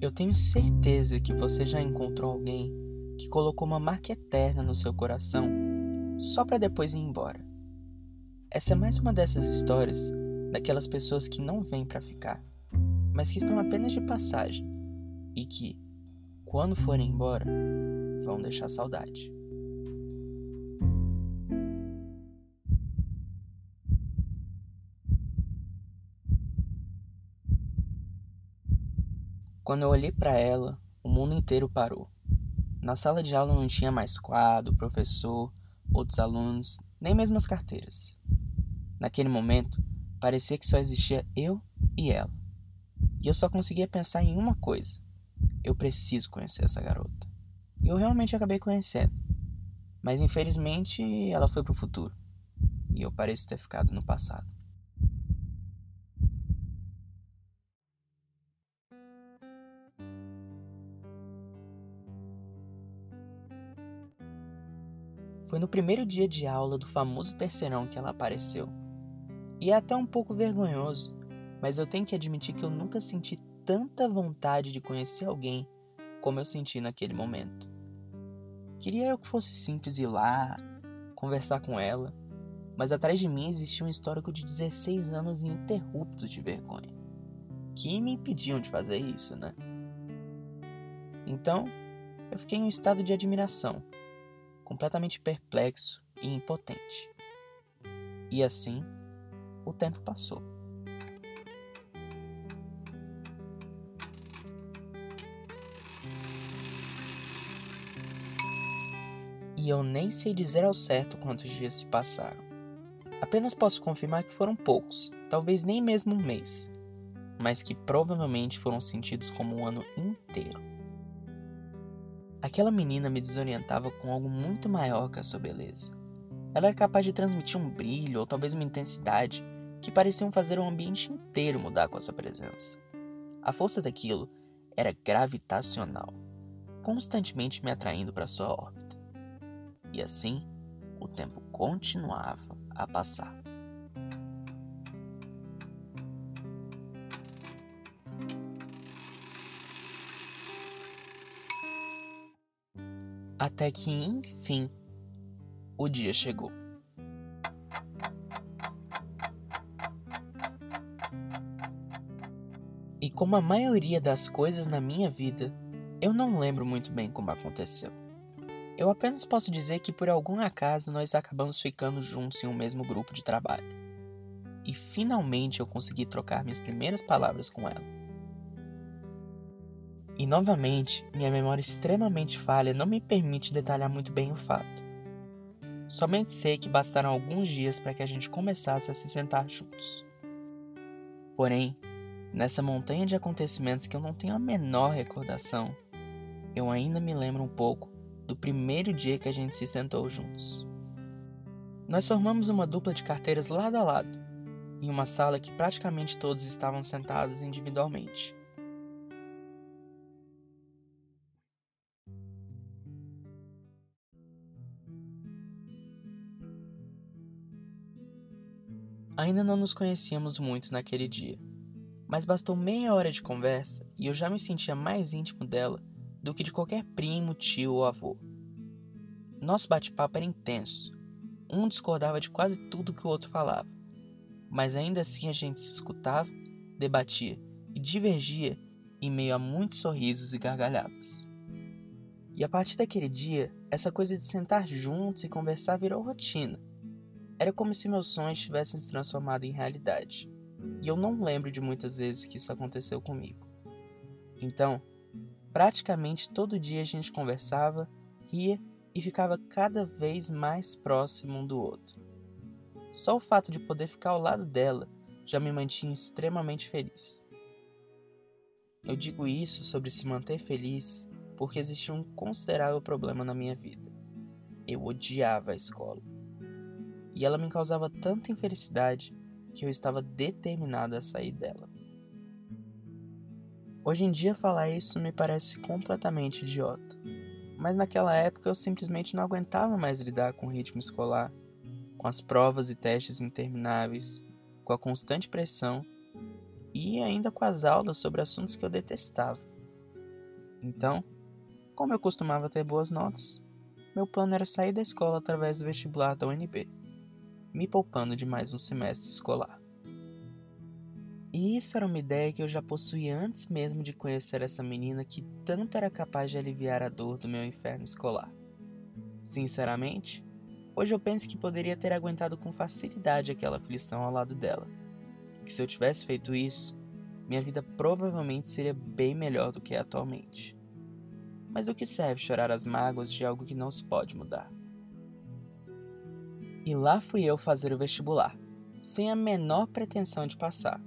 Eu tenho certeza que você já encontrou alguém que colocou uma marca eterna no seu coração só para depois ir embora. Essa é mais uma dessas histórias daquelas pessoas que não vêm para ficar, mas que estão apenas de passagem e que, quando forem embora, vão deixar saudade. Quando eu olhei para ela, o mundo inteiro parou. Na sala de aula não tinha mais quadro, professor, outros alunos, nem mesmo as carteiras. Naquele momento, parecia que só existia eu e ela. E eu só conseguia pensar em uma coisa: eu preciso conhecer essa garota. E eu realmente acabei conhecendo. Mas infelizmente ela foi pro futuro. E eu pareço ter ficado no passado. Foi no primeiro dia de aula do famoso terceirão que ela apareceu. E é até um pouco vergonhoso, mas eu tenho que admitir que eu nunca senti tanta vontade de conhecer alguém como eu senti naquele momento. Queria eu que fosse simples ir lá, conversar com ela, mas atrás de mim existia um histórico de 16 anos ininterruptos de vergonha, que me impediam de fazer isso, né? Então, eu fiquei em um estado de admiração completamente perplexo e impotente. E assim, o tempo passou. E eu nem sei dizer ao certo quantos dias se passaram. Apenas posso confirmar que foram poucos, talvez nem mesmo um mês, mas que provavelmente foram sentidos como um ano inteiro. Aquela menina me desorientava com algo muito maior que a sua beleza. Ela era capaz de transmitir um brilho ou talvez uma intensidade que pareciam fazer o ambiente inteiro mudar com a sua presença. A força daquilo era gravitacional, constantemente me atraindo para sua órbita. E assim, o tempo continuava a passar. Até que, enfim, o dia chegou. E como a maioria das coisas na minha vida, eu não lembro muito bem como aconteceu. Eu apenas posso dizer que por algum acaso nós acabamos ficando juntos em um mesmo grupo de trabalho. E finalmente eu consegui trocar minhas primeiras palavras com ela. E novamente, minha memória extremamente falha não me permite detalhar muito bem o fato. Somente sei que bastaram alguns dias para que a gente começasse a se sentar juntos. Porém, nessa montanha de acontecimentos que eu não tenho a menor recordação, eu ainda me lembro um pouco do primeiro dia que a gente se sentou juntos. Nós formamos uma dupla de carteiras lado a lado, em uma sala que praticamente todos estavam sentados individualmente. Ainda não nos conhecíamos muito naquele dia, mas bastou meia hora de conversa e eu já me sentia mais íntimo dela do que de qualquer primo, tio ou avô. Nosso bate-papo era intenso. Um discordava de quase tudo que o outro falava, mas ainda assim a gente se escutava, debatia e divergia em meio a muitos sorrisos e gargalhadas. E a partir daquele dia, essa coisa de sentar juntos e conversar virou rotina era como se meus sonhos tivessem se transformado em realidade. E eu não lembro de muitas vezes que isso aconteceu comigo. Então, praticamente todo dia a gente conversava, ria e ficava cada vez mais próximo um do outro. Só o fato de poder ficar ao lado dela já me mantinha extremamente feliz. Eu digo isso sobre se manter feliz porque existia um considerável problema na minha vida. Eu odiava a escola e ela me causava tanta infelicidade que eu estava determinado a sair dela. Hoje em dia, falar isso me parece completamente idiota, mas naquela época eu simplesmente não aguentava mais lidar com o ritmo escolar, com as provas e testes intermináveis, com a constante pressão e ainda com as aulas sobre assuntos que eu detestava. Então, como eu costumava ter boas notas, meu plano era sair da escola através do vestibular da UNB, me poupando de mais um semestre escolar. E isso era uma ideia que eu já possuía antes mesmo de conhecer essa menina que tanto era capaz de aliviar a dor do meu inferno escolar. Sinceramente, hoje eu penso que poderia ter aguentado com facilidade aquela aflição ao lado dela. Que se eu tivesse feito isso, minha vida provavelmente seria bem melhor do que é atualmente. Mas do que serve chorar as mágoas de algo que não se pode mudar? E lá fui eu fazer o vestibular, sem a menor pretensão de passar.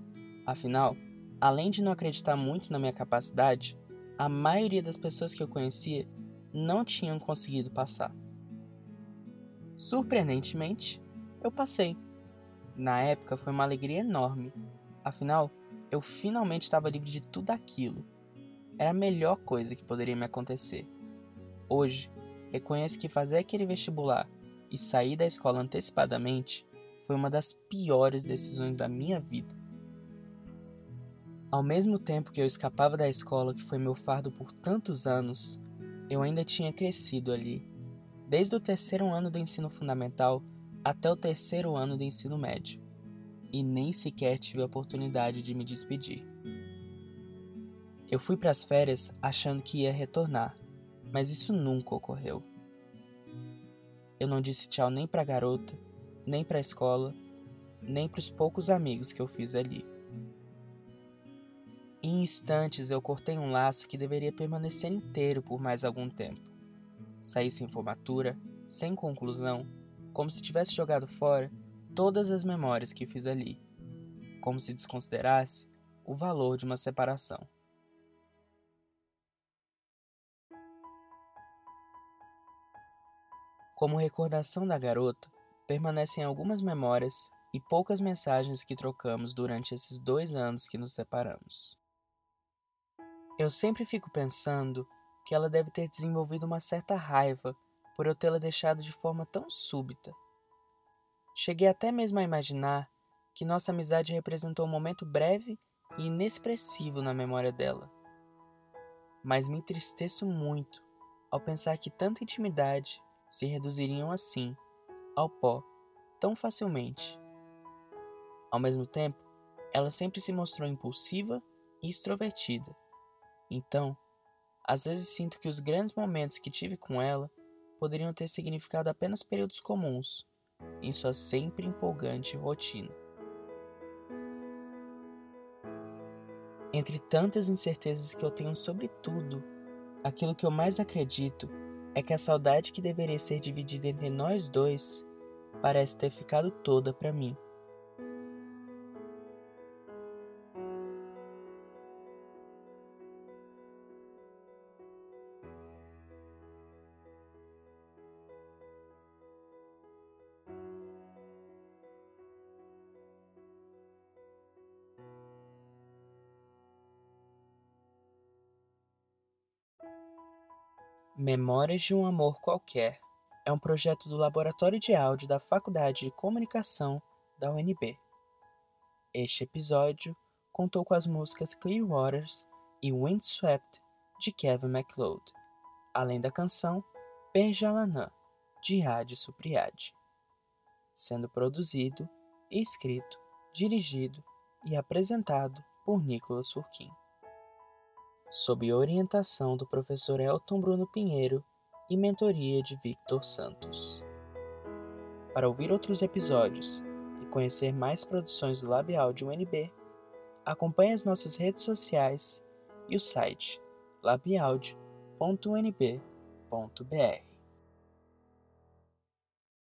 Afinal, além de não acreditar muito na minha capacidade, a maioria das pessoas que eu conhecia não tinham conseguido passar. Surpreendentemente, eu passei. Na época foi uma alegria enorme. Afinal, eu finalmente estava livre de tudo aquilo era a melhor coisa que poderia me acontecer. Hoje, reconheço que fazer aquele vestibular e sair da escola antecipadamente foi uma das piores decisões da minha vida. Ao mesmo tempo que eu escapava da escola que foi meu fardo por tantos anos, eu ainda tinha crescido ali, desde o terceiro ano do ensino fundamental até o terceiro ano do ensino médio, e nem sequer tive a oportunidade de me despedir. Eu fui para as férias achando que ia retornar, mas isso nunca ocorreu. Eu não disse tchau nem para a garota, nem para a escola, nem para os poucos amigos que eu fiz ali. Em instantes eu cortei um laço que deveria permanecer inteiro por mais algum tempo. Saí sem formatura, sem conclusão, como se tivesse jogado fora todas as memórias que fiz ali, como se desconsiderasse o valor de uma separação. Como recordação da garota, permanecem algumas memórias e poucas mensagens que trocamos durante esses dois anos que nos separamos. Eu sempre fico pensando que ela deve ter desenvolvido uma certa raiva por eu tê-la deixado de forma tão súbita. Cheguei até mesmo a imaginar que nossa amizade representou um momento breve e inexpressivo na memória dela. Mas me entristeço muito ao pensar que tanta intimidade se reduziriam assim ao pó tão facilmente. Ao mesmo tempo, ela sempre se mostrou impulsiva e extrovertida. Então, às vezes sinto que os grandes momentos que tive com ela poderiam ter significado apenas períodos comuns em sua sempre empolgante rotina. Entre tantas incertezas que eu tenho sobre tudo, aquilo que eu mais acredito é que a saudade que deveria ser dividida entre nós dois parece ter ficado toda para mim. Memórias de um Amor Qualquer é um projeto do Laboratório de Áudio da Faculdade de Comunicação da UNB. Este episódio contou com as músicas Clear Waters e Windswept de Kevin MacLeod, além da canção Perjalanã de Hadi Supriyadi, sendo produzido, escrito, dirigido e apresentado por Nicolas Furquim sob orientação do professor Elton Bruno Pinheiro e mentoria de Victor Santos. Para ouvir outros episódios e conhecer mais produções do Lab Audio UNB, acompanhe as nossas redes sociais e o site labaudio.unb.br.